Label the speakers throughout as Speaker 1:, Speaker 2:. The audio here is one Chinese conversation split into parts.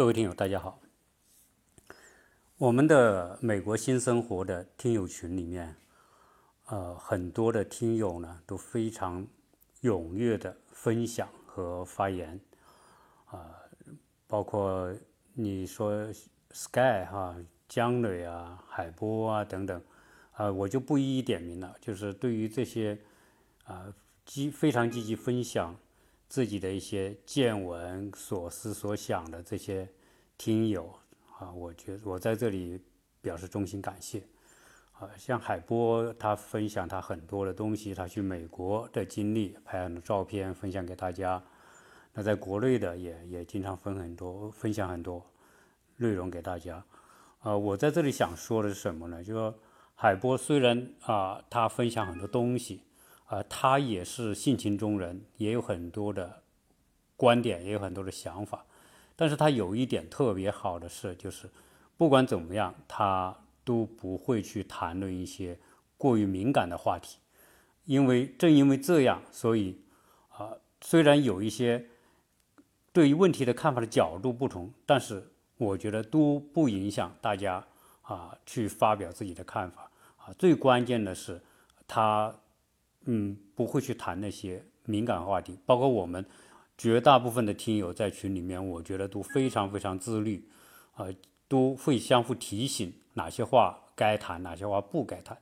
Speaker 1: 各位听友，大家好。我们的美国新生活的听友群里面，呃，很多的听友呢都非常踊跃的分享和发言，啊，包括你说 Sky 哈、江磊啊、海波啊等等，啊，我就不一一点名了。就是对于这些啊积非常积极分享。自己的一些见闻、所思所想的这些听友啊，我觉我在这里表示衷心感谢。啊，像海波他分享他很多的东西，他去美国的经历，拍很多照片分享给大家。那在国内的也也经常分很多分享很多内容给大家。啊，我在这里想说的是什么呢？就说海波虽然啊，他分享很多东西。啊，他也是性情中人，也有很多的观点，也有很多的想法。但是他有一点特别好的是，就是不管怎么样，他都不会去谈论一些过于敏感的话题。因为正因为这样，所以啊，虽然有一些对于问题的看法的角度不同，但是我觉得都不影响大家啊去发表自己的看法。啊，最关键的是他。嗯，不会去谈那些敏感话题，包括我们绝大部分的听友在群里面，我觉得都非常非常自律，啊，都会相互提醒哪些话该谈，哪些话不该谈。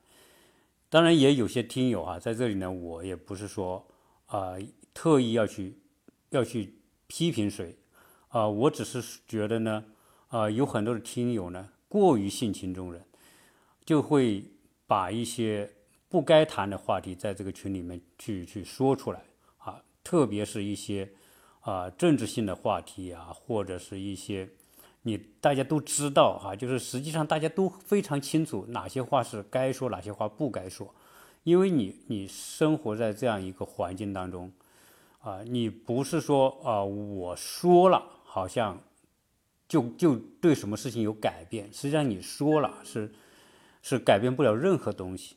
Speaker 1: 当然，也有些听友啊，在这里呢，我也不是说啊特意要去要去批评谁，啊，我只是觉得呢，啊，有很多的听友呢过于性情中人，就会把一些。不该谈的话题，在这个群里面去去说出来啊，特别是一些啊政治性的话题啊，或者是一些你大家都知道哈，就是实际上大家都非常清楚哪些话是该说，哪些话不该说，因为你你生活在这样一个环境当中啊，你不是说啊我说了好像就就对什么事情有改变，实际上你说了是是改变不了任何东西。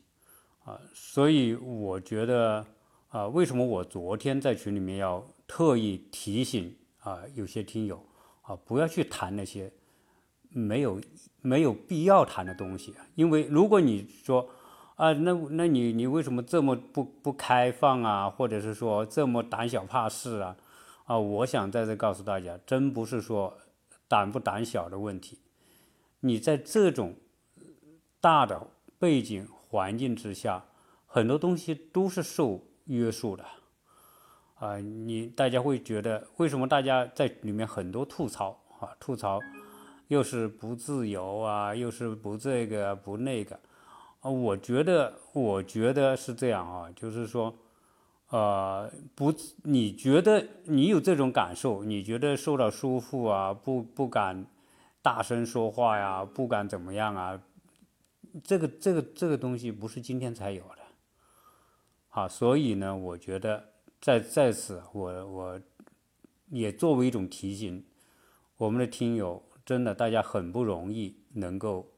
Speaker 1: 所以我觉得啊，为什么我昨天在群里面要特意提醒啊，有些听友啊，不要去谈那些没有没有必要谈的东西。因为如果你说啊，那那你你为什么这么不不开放啊，或者是说这么胆小怕事啊？啊，我想在这告诉大家，真不是说胆不胆小的问题。你在这种大的背景。环境之下，很多东西都是受约束的，啊，你大家会觉得为什么大家在里面很多吐槽啊？吐槽又是不自由啊，又是不这个不那个啊？我觉得，我觉得是这样啊，就是说，呃，不，你觉得你有这种感受，你觉得受到束缚啊，不不敢大声说话呀，不敢怎么样啊？这个这个这个东西不是今天才有的，好，所以呢，我觉得在在此，我我也作为一种提醒，我们的听友真的大家很不容易能够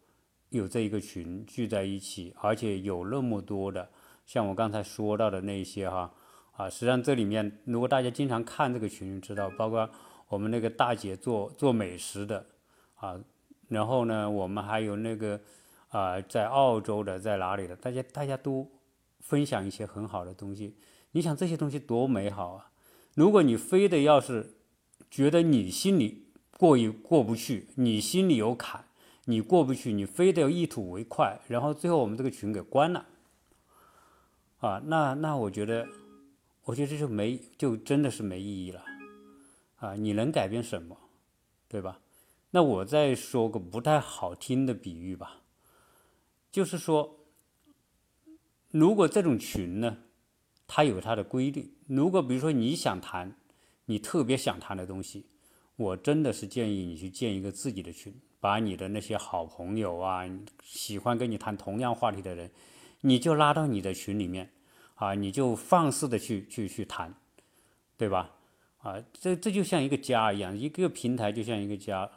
Speaker 1: 有这一个群聚在一起，而且有那么多的，像我刚才说到的那些哈啊，实际上这里面如果大家经常看这个群，知道包括我们那个大姐做做美食的啊，然后呢，我们还有那个。啊，在澳洲的，在哪里的？大家大家都分享一些很好的东西。你想这些东西多美好啊！如果你非得要是觉得你心里过于过不去，你心里有坎，你过不去，你非得要一吐为快，然后最后我们这个群给关了，啊，那那我觉得，我觉得这就没就真的是没意义了，啊，你能改变什么，对吧？那我再说个不太好听的比喻吧。就是说，如果这种群呢，它有它的规律。如果比如说你想谈，你特别想谈的东西，我真的是建议你去建一个自己的群，把你的那些好朋友啊，喜欢跟你谈同样话题的人，你就拉到你的群里面，啊，你就放肆的去去去谈，对吧？啊，这这就像一个家一样，一个平台就像一个家。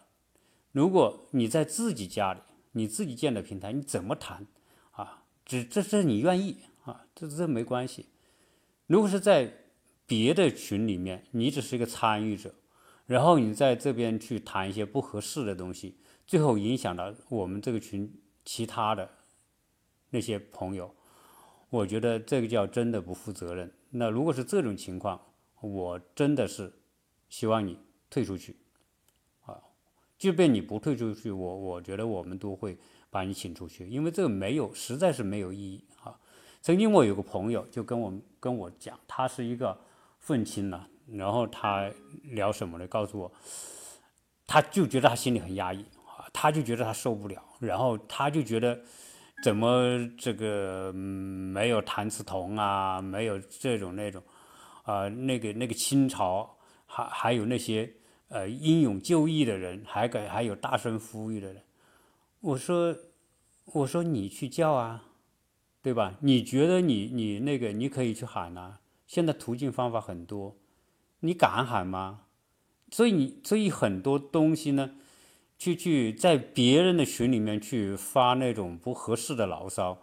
Speaker 1: 如果你在自己家里。你自己建的平台，你怎么谈啊？只这这你愿意啊？这这没关系。如果是在别的群里面，你只是一个参与者，然后你在这边去谈一些不合适的东西，最后影响了我们这个群其他的那些朋友，我觉得这个叫真的不负责任。那如果是这种情况，我真的是希望你退出去，即便你不退出去，我我觉得我们都会把你请出去，因为这个没有，实在是没有意义啊。曾经我有个朋友就跟我跟我讲，他是一个愤青呢，然后他聊什么呢？告诉我，他就觉得他心里很压抑啊，他就觉得他受不了，然后他就觉得。怎么这个没有谭嗣同啊？没有这种那种啊？那个那个清朝还还有那些呃英勇就义的人，还给还有大声呼吁的人。我说我说你去叫啊，对吧？你觉得你你那个你可以去喊呐。现在途径方法很多，你敢喊吗？所以你所以很多东西呢。去去在别人的群里面去发那种不合适的牢骚，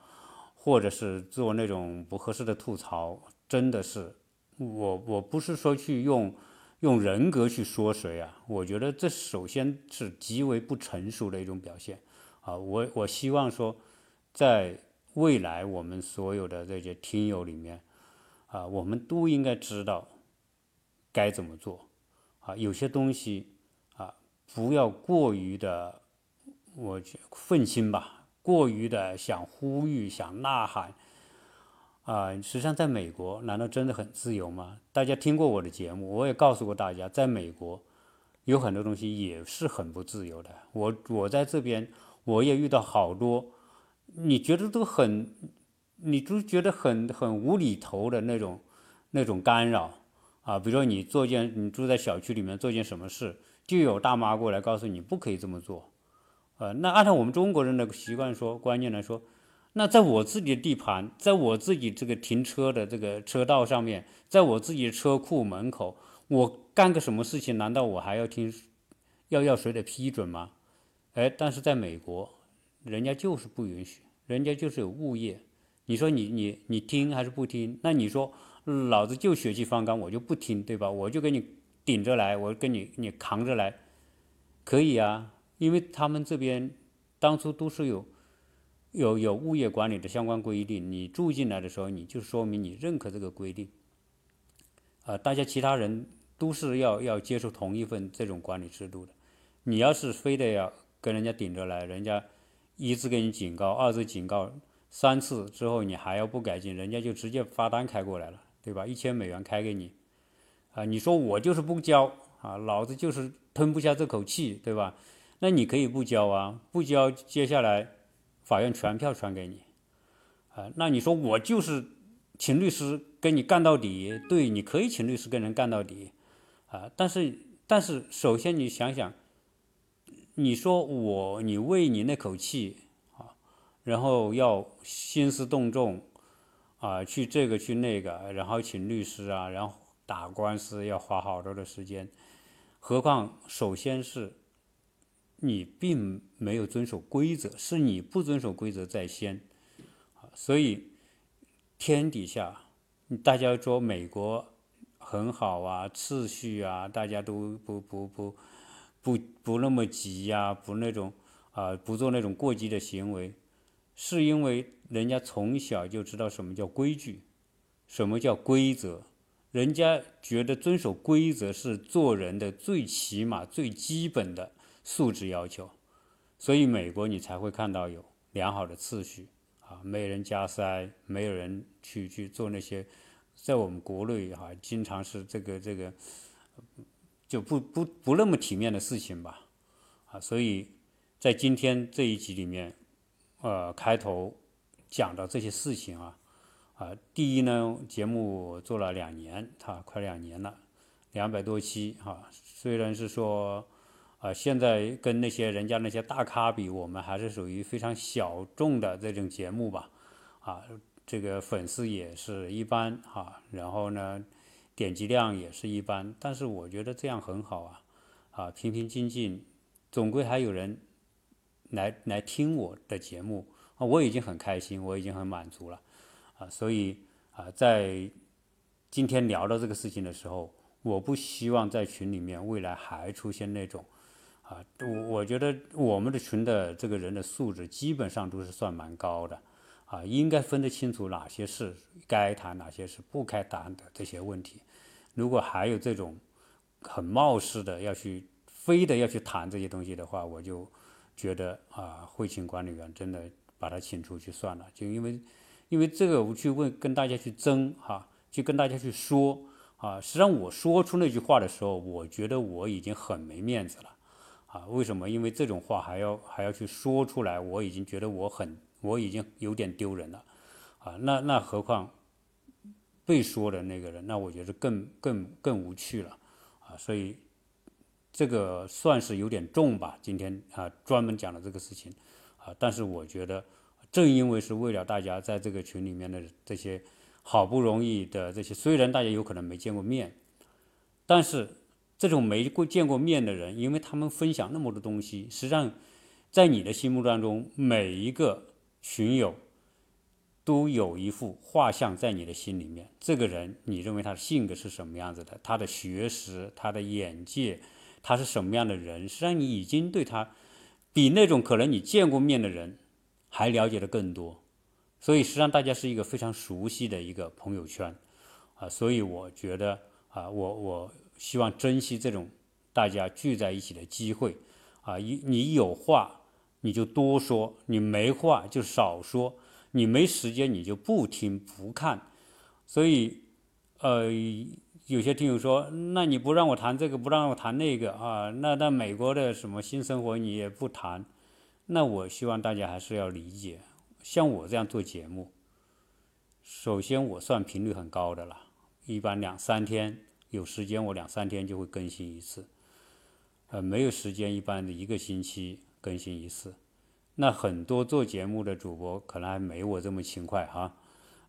Speaker 1: 或者是做那种不合适的吐槽，真的是我我不是说去用用人格去说谁啊，我觉得这首先是极为不成熟的一种表现啊。我我希望说，在未来我们所有的这些听友里面啊，我们都应该知道该怎么做啊，有些东西啊。不要过于的，我愤青吧，过于的想呼吁、想呐喊，啊，实际上在美国，难道真的很自由吗？大家听过我的节目，我也告诉过大家，在美国有很多东西也是很不自由的。我我在这边，我也遇到好多，你觉得都很，你都觉得很很无厘头的那种那种干扰啊，比如说你做件，你住在小区里面做件什么事。就有大妈过来告诉你不可以这么做，呃，那按照我们中国人的习惯说观念来说，那在我自己的地盘，在我自己这个停车的这个车道上面，在我自己的车库门口，我干个什么事情，难道我还要听要要谁的批准吗？哎，但是在美国，人家就是不允许，人家就是有物业，你说你你你听还是不听？那你说老子就血气方刚，我就不听，对吧？我就给你。顶着来，我跟你你扛着来，可以啊，因为他们这边当初都是有有有物业管理的相关规定，你住进来的时候，你就说明你认可这个规定，啊，大家其他人都是要要接受同一份这种管理制度的，你要是非得要跟人家顶着来，人家一次给你警告，二次警告，三次之后你还要不改进，人家就直接发单开过来了，对吧？一千美元开给你。啊，你说我就是不交啊，老子就是吞不下这口气，对吧？那你可以不交啊，不交，接下来法院传票传给你，啊，那你说我就是请律师跟你干到底，对，你可以请律师跟人干到底，啊，但是但是首先你想想，你说我你为你那口气啊，然后要兴师动众啊，去这个去那个，然后请律师啊，然后。打官司要花好多的时间，何况首先是你并没有遵守规则，是你不遵守规则在先，所以天底下大家说美国很好啊，秩序啊，大家都不不不不不那么急呀，不那种啊，不做那种过激的行为，是因为人家从小就知道什么叫规矩，什么叫规则。人家觉得遵守规则是做人的最起码、最基本的素质要求，所以美国你才会看到有良好的秩序啊，没人加塞，没有人去去做那些在我们国内哈经常是这个这个就不不不那么体面的事情吧啊，所以在今天这一集里面，呃，开头讲到这些事情啊。啊，第一呢，节目做了两年，哈，快两年了，两百多期，哈。虽然是说，啊，现在跟那些人家那些大咖比，我们还是属于非常小众的这种节目吧，啊，这个粉丝也是一般，哈。然后呢，点击量也是一般，但是我觉得这样很好啊，啊，平平静静，总归还有人来来听我的节目，啊，我已经很开心，我已经很满足了。啊所以啊，在今天聊到这个事情的时候，我不希望在群里面未来还出现那种，啊，我我觉得我们的群的这个人的素质基本上都是算蛮高的，啊，应该分得清楚哪些是该谈，哪些是不该谈的这些问题。如果还有这种很冒失的要去非得要去谈这些东西的话，我就觉得啊，会请管理员真的把他请出去算了，就因为因为这个我去问跟大家去争哈，去跟大家去说啊，实际上我说出那句话的时候，我觉得我已经很没面子了啊，为什么？因为这种话还要还要去说出来，我已经觉得我很我已经有点丢人了啊，那那何况。被说的那个人，那我觉得更更更无趣了，啊，所以这个算是有点重吧。今天啊，专门讲了这个事情，啊，但是我觉得，正因为是为了大家在这个群里面的这些好不容易的这些，虽然大家有可能没见过面，但是这种没过见过面的人，因为他们分享那么多东西，实际上在你的心目当中，每一个群友。都有一幅画像在你的心里面。这个人，你认为他的性格是什么样子的？他的学识、他的眼界，他是什么样的人？实际上，你已经对他比那种可能你见过面的人还了解的更多。所以，实际上大家是一个非常熟悉的一个朋友圈啊。所以，我觉得啊，我我希望珍惜这种大家聚在一起的机会啊。你你有话你就多说，你没话就少说。你没时间，你就不听不看，所以，呃，有些听友说，那你不让我谈这个，不让我谈那个啊？那那美国的什么新生活你也不谈？那我希望大家还是要理解，像我这样做节目，首先我算频率很高的了，一般两三天有时间我两三天就会更新一次，呃，没有时间一般的一个星期更新一次。那很多做节目的主播可能还没我这么勤快哈，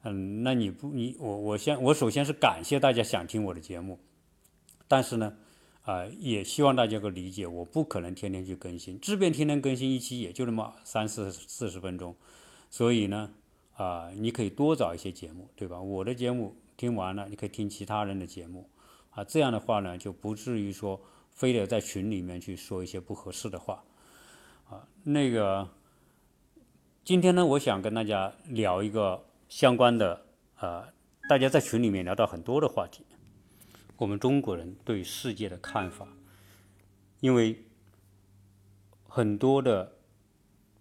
Speaker 1: 嗯，那你不你我我先我首先是感谢大家想听我的节目，但是呢，啊，也希望大家够理解，我不可能天天去更新，即便天天更新一期，也就那么三四四十分钟，所以呢，啊，你可以多找一些节目，对吧？我的节目听完了，你可以听其他人的节目，啊，这样的话呢，就不至于说非得在群里面去说一些不合适的话。啊，那个，今天呢，我想跟大家聊一个相关的，呃，大家在群里面聊到很多的话题，我们中国人对世界的看法，因为很多的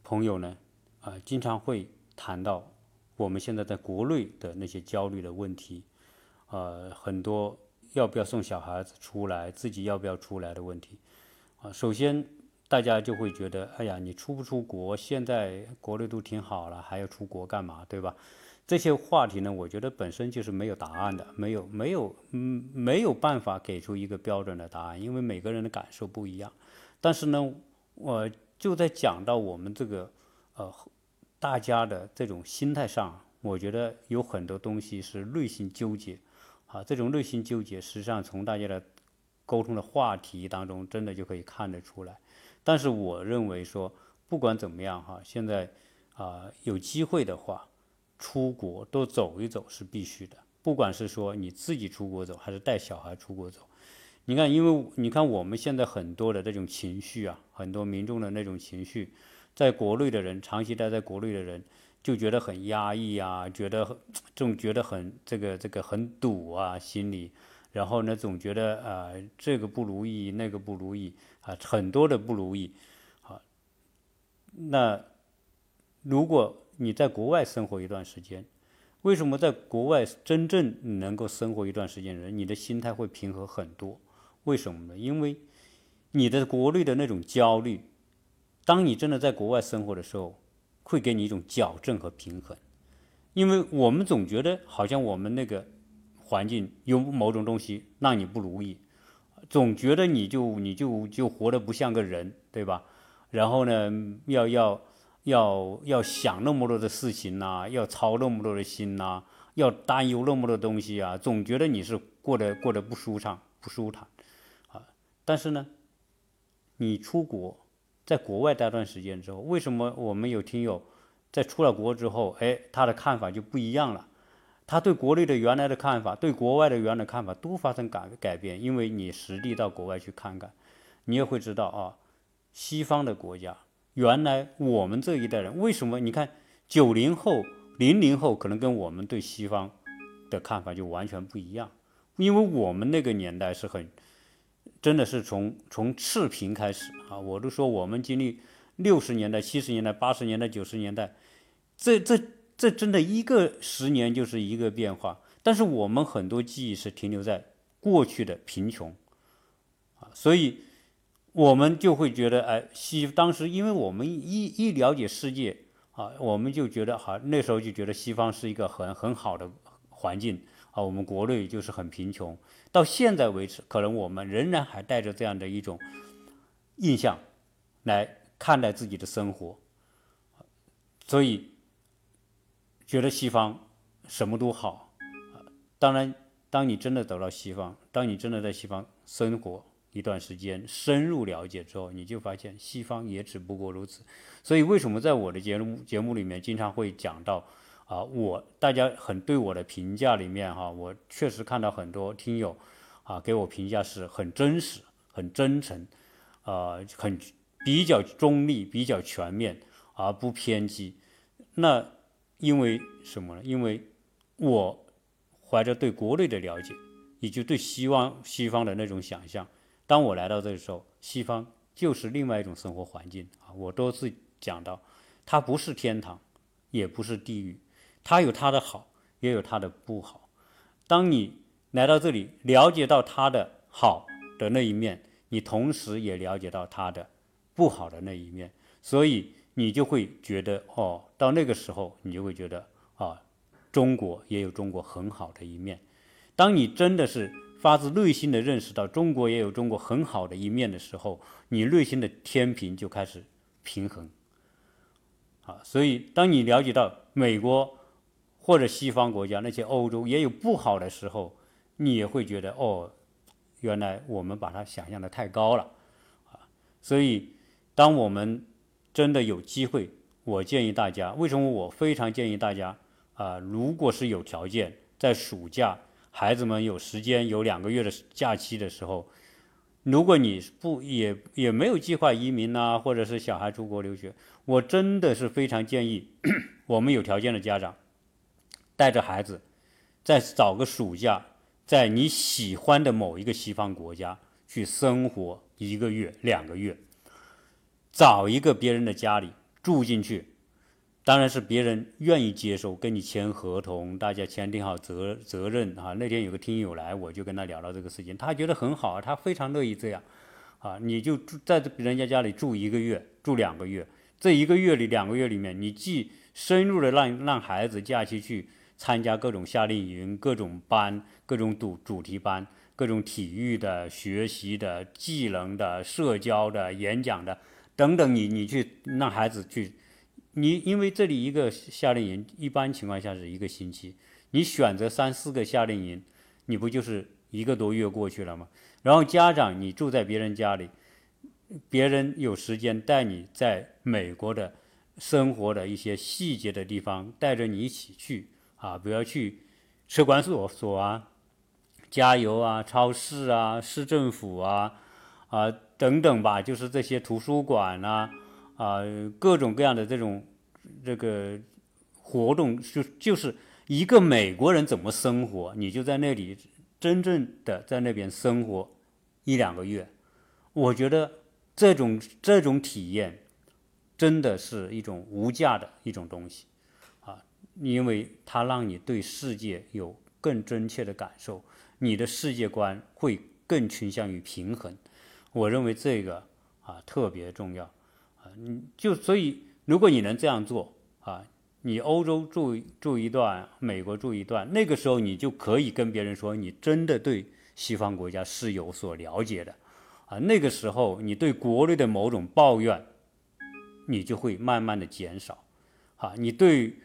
Speaker 1: 朋友呢，啊，经常会谈到我们现在在国内的那些焦虑的问题，呃，很多要不要送小孩子出来，自己要不要出来的问题，啊，首先。大家就会觉得，哎呀，你出不出国？现在国内都挺好了，还要出国干嘛？对吧？这些话题呢，我觉得本身就是没有答案的，没有没有嗯没有办法给出一个标准的答案，因为每个人的感受不一样。但是呢，我就在讲到我们这个呃大家的这种心态上，我觉得有很多东西是内心纠结啊。这种内心纠结，实际上从大家的沟通的话题当中，真的就可以看得出来。但是我认为说，不管怎么样哈，现在啊有机会的话，出国多走一走是必须的。不管是说你自己出国走，还是带小孩出国走，你看，因为你看我们现在很多的这种情绪啊，很多民众的那种情绪，在国内的人长期待在国内的人就觉得很压抑啊，觉得总觉得很这个这个很堵啊，心里。然后呢，总觉得啊，这个不如意，那个不如意啊，很多的不如意啊。那如果你在国外生活一段时间，为什么在国外真正能够生活一段时间的人，你的心态会平和很多？为什么呢？因为你的国内的那种焦虑，当你真的在国外生活的时候，会给你一种矫正和平衡。因为我们总觉得好像我们那个。环境有某种东西让你不如意，总觉得你就你就就活得不像个人，对吧？然后呢，要要要要想那么多的事情呐，要操那么多的心呐，要担忧那么多东西啊，总觉得你是过得过得不舒畅、不舒坦啊。但是呢，你出国，在国外待段时间之后，为什么我们有听友在出了国之后，哎，他的看法就不一样了？他对国内的原来的看法，对国外的原来看法都发生改改变，因为你实地到国外去看看，你也会知道啊，西方的国家原来我们这一代人为什么？你看九零后、零零后可能跟我们对西方的看法就完全不一样，因为我们那个年代是很真的是从从赤贫开始啊，我都说我们经历六十年代、七十年代、八十年代、九十年代，这这。这真的一个十年就是一个变化，但是我们很多记忆是停留在过去的贫穷，啊，所以我们就会觉得，哎，西当时因为我们一一了解世界啊，我们就觉得好，那时候就觉得西方是一个很很好的环境啊，我们国内就是很贫穷。到现在为止，可能我们仍然还带着这样的一种印象来看待自己的生活，所以。觉得西方什么都好，当然，当你真的走到西方，当你真的在西方生活一段时间，深入了解之后，你就发现西方也只不过如此。所以，为什么在我的节目节目里面经常会讲到啊，我大家很对我的评价里面哈，我确实看到很多听友啊给我评价是很真实、很真诚，啊，很比较中立、比较全面而不偏激。那因为什么呢？因为我怀着对国内的了解，以及对西方西方的那种想象，当我来到这个时候，西方就是另外一种生活环境啊！我多次讲到，它不是天堂，也不是地狱，它有它的好，也有它的不好。当你来到这里，了解到它的好的那一面，你同时也了解到它的不好的那一面，所以。你就会觉得哦，到那个时候，你就会觉得啊，中国也有中国很好的一面。当你真的是发自内心的认识到中国也有中国很好的一面的时候，你内心的天平就开始平衡。啊，所以当你了解到美国或者西方国家那些欧洲也有不好的时候，你也会觉得哦，原来我们把它想象的太高了。啊，所以当我们真的有机会，我建议大家。为什么我非常建议大家啊？如果是有条件，在暑假孩子们有时间有两个月的假期的时候，如果你不也也没有计划移民呐，或者是小孩出国留学，我真的是非常建议 我们有条件的家长带着孩子再找个暑假，在你喜欢的某一个西方国家去生活一个月、两个月。找一个别人的家里住进去，当然是别人愿意接受，跟你签合同，大家签订好责责任啊。那天有个听友来，我就跟他聊到这个事情，他觉得很好，他非常乐意这样，啊，你就住在人家家里住一个月，住两个月，这一个月里两个月里面，你既深入的让让孩子假期去参加各种夏令营、各种班、各种主主题班、各种体育的、学习的、技能的、社交的、演讲的。等等，你你去让孩子去，你因为这里一个夏令营一般情况下是一个星期，你选择三四个夏令营，你不就是一个多月过去了吗？然后家长你住在别人家里，别人有时间带你在美国的生活的一些细节的地方，带着你一起去啊，不要去车管所所啊、加油啊、超市啊、市政府啊。啊，等等吧，就是这些图书馆呐，啊，各种各样的这种这个活动，就就是一个美国人怎么生活，你就在那里真正的在那边生活一两个月，我觉得这种这种体验真的是一种无价的一种东西，因为它让你对世界有更真切的感受，你的世界观会更倾向于平衡。我认为这个啊特别重要啊，你就所以如果你能这样做啊，你欧洲住住一段，美国住一段，那个时候你就可以跟别人说，你真的对西方国家是有所了解的啊。那个时候你对国内的某种抱怨，你就会慢慢的减少啊。你对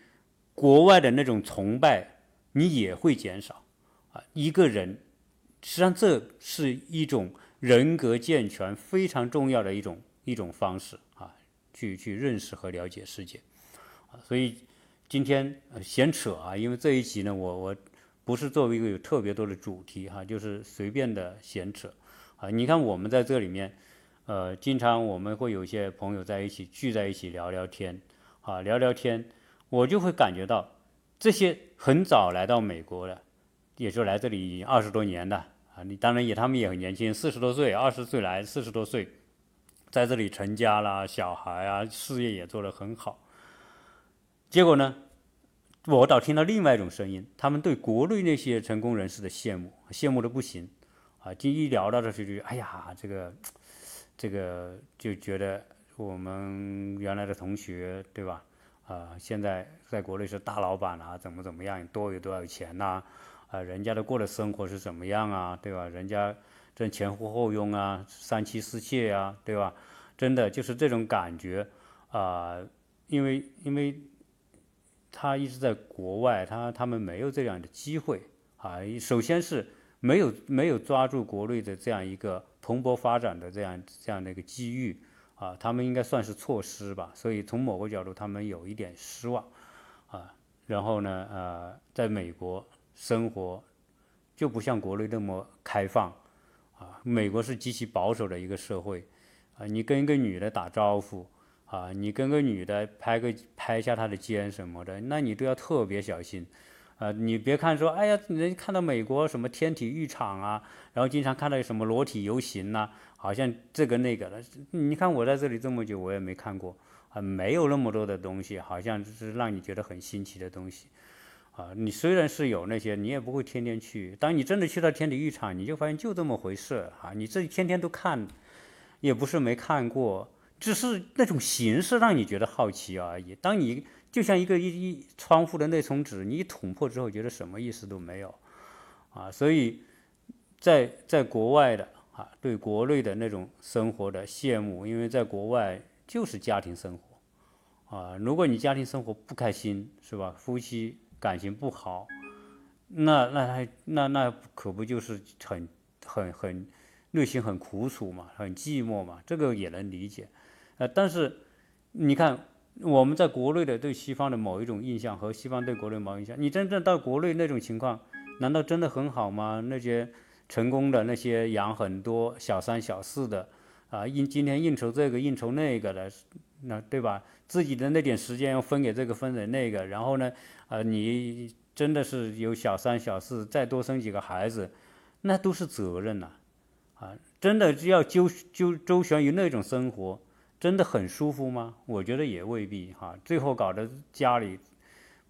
Speaker 1: 国外的那种崇拜，你也会减少啊。一个人实际上这是一种。人格健全非常重要的一种一种方式啊，去去认识和了解世界啊，所以今天闲扯啊，因为这一集呢，我我不是作为一个有特别多的主题哈，就是随便的闲扯啊。你看我们在这里面，呃，经常我们会有些朋友在一起聚在一起聊聊天啊，聊聊天，我就会感觉到这些很早来到美国的，也就来这里二十多年的啊，你当然也他们也很年轻，四十多岁，二十岁来，四十多岁，在这里成家啦，小孩啊，事业也做得很好。结果呢，我倒听到另外一种声音，他们对国内那些成功人士的羡慕，羡慕的不行，啊，就一聊到这时就，哎呀，这个，这个就觉得我们原来的同学，对吧？啊，现在在国内是大老板啊，怎么怎么样，多有多少钱呐？啊，人家的过的生活是怎么样啊？对吧？人家这前呼后拥啊，三妻四妾啊，对吧？真的就是这种感觉啊，因为因为。他一直在国外，他他们没有这样的机会啊。首先是没有没有抓住国内的这样一个蓬勃发展的这样这样的一个机遇啊，他们应该算是错失吧。所以从某个角度，他们有一点失望啊。然后呢，呃，在美国生活就不像国内那么开放啊。美国是极其保守的一个社会啊，你跟一个女的打招呼。啊，你跟个女的拍个拍一下她的肩什么的，那你都要特别小心。啊，你别看说，哎呀，人看到美国什么天体育场啊，然后经常看到什么裸体游行呐，好像这个那个的。你看我在这里这么久，我也没看过，啊，没有那么多的东西，好像就是让你觉得很新奇的东西。啊，你虽然是有那些，你也不会天天去。当你真的去到天体育场，你就发现就这么回事啊。你这天天都看，也不是没看过。只是那种形式让你觉得好奇而已。当你就像一个一一窗户的那层纸，你一捅破之后，觉得什么意思都没有，啊，所以在在国外的啊，对国内的那种生活的羡慕，因为在国外就是家庭生活，啊，如果你家庭生活不开心，是吧？夫妻感情不好，那那还那那可不就是很很很内心很苦楚嘛，很寂寞嘛，这个也能理解。呃，但是你看，我们在国内的对西方的某一种印象和西方对国内某印象，你真正到国内那种情况，难道真的很好吗？那些成功的那些养很多小三小四的啊，应今天应酬这个应酬那个的，那对吧？自己的那点时间要分给这个分给那个，然后呢，啊，你真的是有小三小四，再多生几个孩子，那都是责任呐，啊，真的要周周周旋于那种生活。真的很舒服吗？我觉得也未必哈。最后搞得家里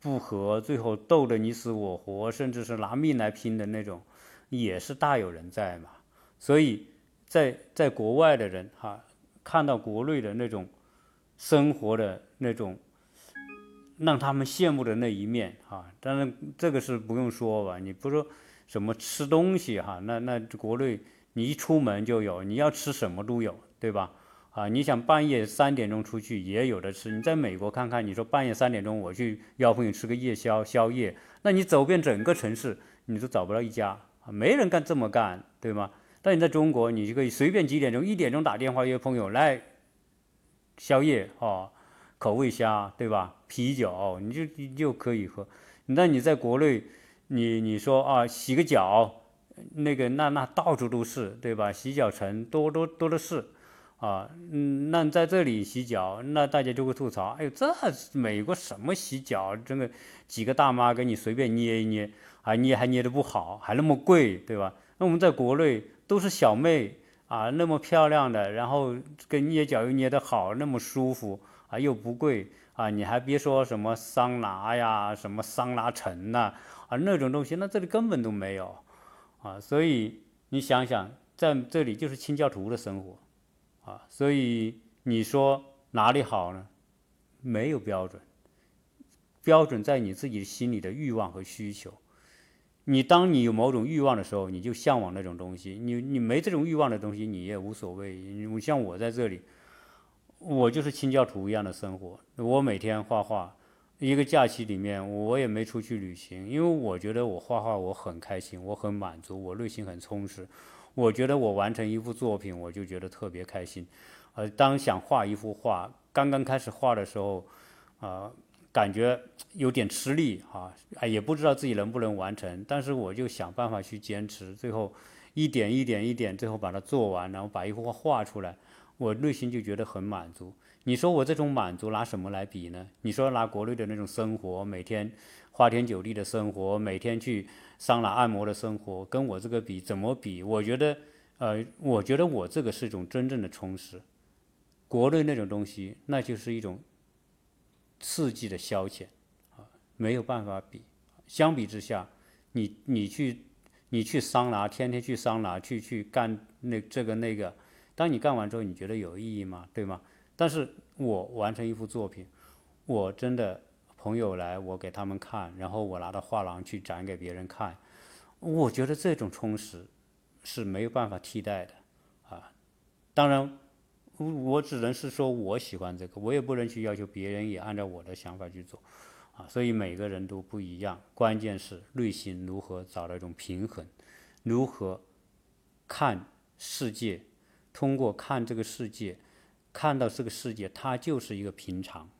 Speaker 1: 不和，最后斗得你死我活，甚至是拿命来拼的那种，也是大有人在嘛。所以，在在国外的人哈，看到国内的那种生活的那种让他们羡慕的那一面哈，当然这个是不用说吧。你不说什么吃东西哈，那那国内你一出门就有，你要吃什么都有，对吧？啊，你想半夜三点钟出去也有的吃。你在美国看看，你说半夜三点钟我去邀朋友吃个夜宵宵夜，那你走遍整个城市，你都找不到一家，没人干这么干，对吗？但你在中国，你就可以随便几点钟，一点钟打电话约朋友来宵夜啊，口味虾，对吧？啤酒，你就你就可以喝。那你在国内，你你说啊，洗个脚，那个那那到处都是，对吧？洗脚城多多多的是。啊，嗯，那在这里洗脚，那大家就会吐槽，哎呦，这美国什么洗脚，这个几个大妈给你随便捏一捏，啊，捏还捏得不好，还那么贵，对吧？那我们在国内都是小妹啊，那么漂亮的，然后跟捏脚又捏得好，那么舒服啊，又不贵啊，你还别说什么桑拿呀，什么桑拿城呐，啊，那种东西，那这里根本都没有，啊，所以你想想，在这里就是清教徒的生活。啊，所以你说哪里好呢？没有标准，标准在你自己心里的欲望和需求。你当你有某种欲望的时候，你就向往那种东西；你你没这种欲望的东西，你也无所谓。你像我在这里，我就是清教徒一样的生活。我每天画画，一个假期里面我也没出去旅行，因为我觉得我画画我很开心，我很满足，我内心很充实。我觉得我完成一幅作品，我就觉得特别开心。呃，当想画一幅画，刚刚开始画的时候，啊，感觉有点吃力啊，哎，也不知道自己能不能完成，但是我就想办法去坚持，最后一点一点一点，最后把它做完，然后把一幅画画出来，我内心就觉得很满足。你说我这种满足拿什么来比呢？你说拿国内的那种生活，每天花天酒地的生活，每天去桑拿按摩的生活，跟我这个比怎么比？我觉得，呃，我觉得我这个是一种真正的充实。国内那种东西，那就是一种。刺激的消遣，啊，没有办法比。相比之下，你你去你去桑拿，天天去桑拿，去去干那这个那个，当你干完之后，你觉得有意义吗？对吗？但是我完成一幅作品，我真的朋友来，我给他们看，然后我拿到画廊去展给别人看，我觉得这种充实是没有办法替代的，啊，当然。我只能是说我喜欢这个，我也不能去要求别人也按照我的想法去做，啊，所以每个人都不一样，关键是内心如何找到一种平衡，如何看世界，通过看这个世界，看到这个世界它就是一个平常，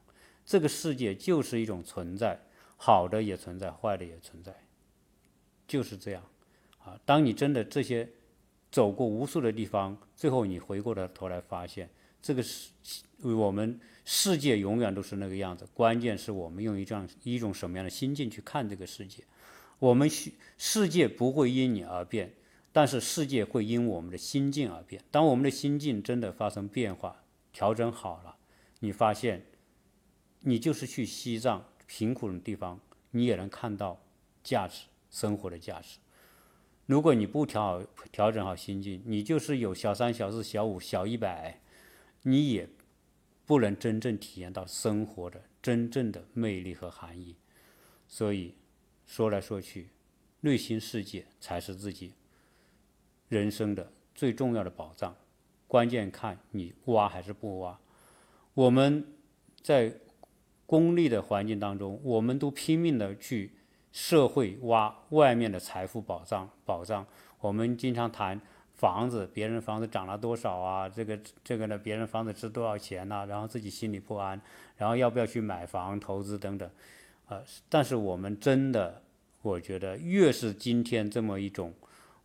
Speaker 1: 这个世界就是一种存在，好的也存在，坏的也存在，就是这样，啊，当你真的这些。走过无数的地方，最后你回过头来发现，这个世我们世界永远都是那个样子。关键是我们用一这样一种什么样的心境去看这个世界。我们世世界不会因你而变，但是世界会因我们的心境而变。当我们的心境真的发生变化，调整好了，你发现，你就是去西藏贫苦的地方，你也能看到价值，生活的价值。如果你不调好、调整好心境，你就是有小三、小四、小五、小一百，你也不能真正体验到生活的真正的魅力和含义。所以说来说去，内心世界才是自己人生的最重要的宝藏。关键看你挖还是不挖。我们在功利的环境当中，我们都拼命的去。社会挖外面的财富宝藏，宝藏。我们经常谈房子，别人房子涨了多少啊？这个这个呢？别人房子值多少钱呢？然后自己心里不安，然后要不要去买房、投资等等？啊！但是我们真的，我觉得越是今天这么一种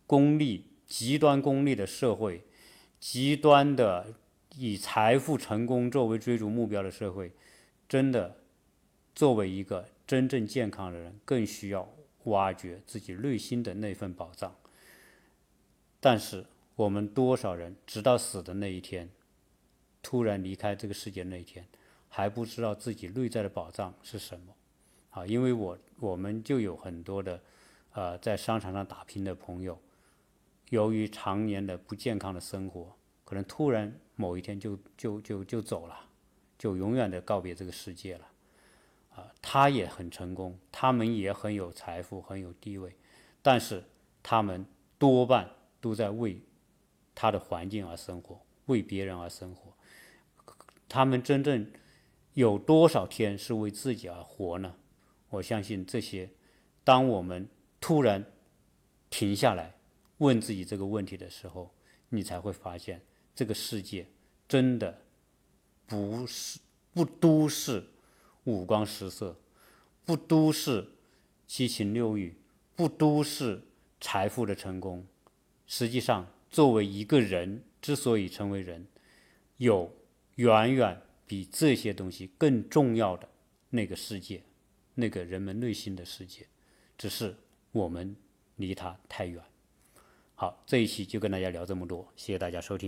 Speaker 1: 功利、极端功利的社会，极端的以财富、成功作为追逐目标的社会，真的作为一个。真正健康的人更需要挖掘自己内心的那份宝藏。但是我们多少人直到死的那一天，突然离开这个世界那一天，还不知道自己内在的宝藏是什么？啊，因为我我们就有很多的，呃，在商场上打拼的朋友，由于常年的不健康的生活，可能突然某一天就就就就走了，就永远的告别这个世界了。啊，他也很成功，他们也很有财富，很有地位，但是他们多半都在为他的环境而生活，为别人而生活。他们真正有多少天是为自己而活呢？我相信这些，当我们突然停下来问自己这个问题的时候，你才会发现，这个世界真的不是不都是。五光十色，不都是七情六欲，不都是财富的成功。实际上，作为一个人，之所以成为人，有远远比这些东西更重要的那个世界，那个人们内心的世界，只是我们离它太远。好，这一期就跟大家聊这么多，谢谢大家收听。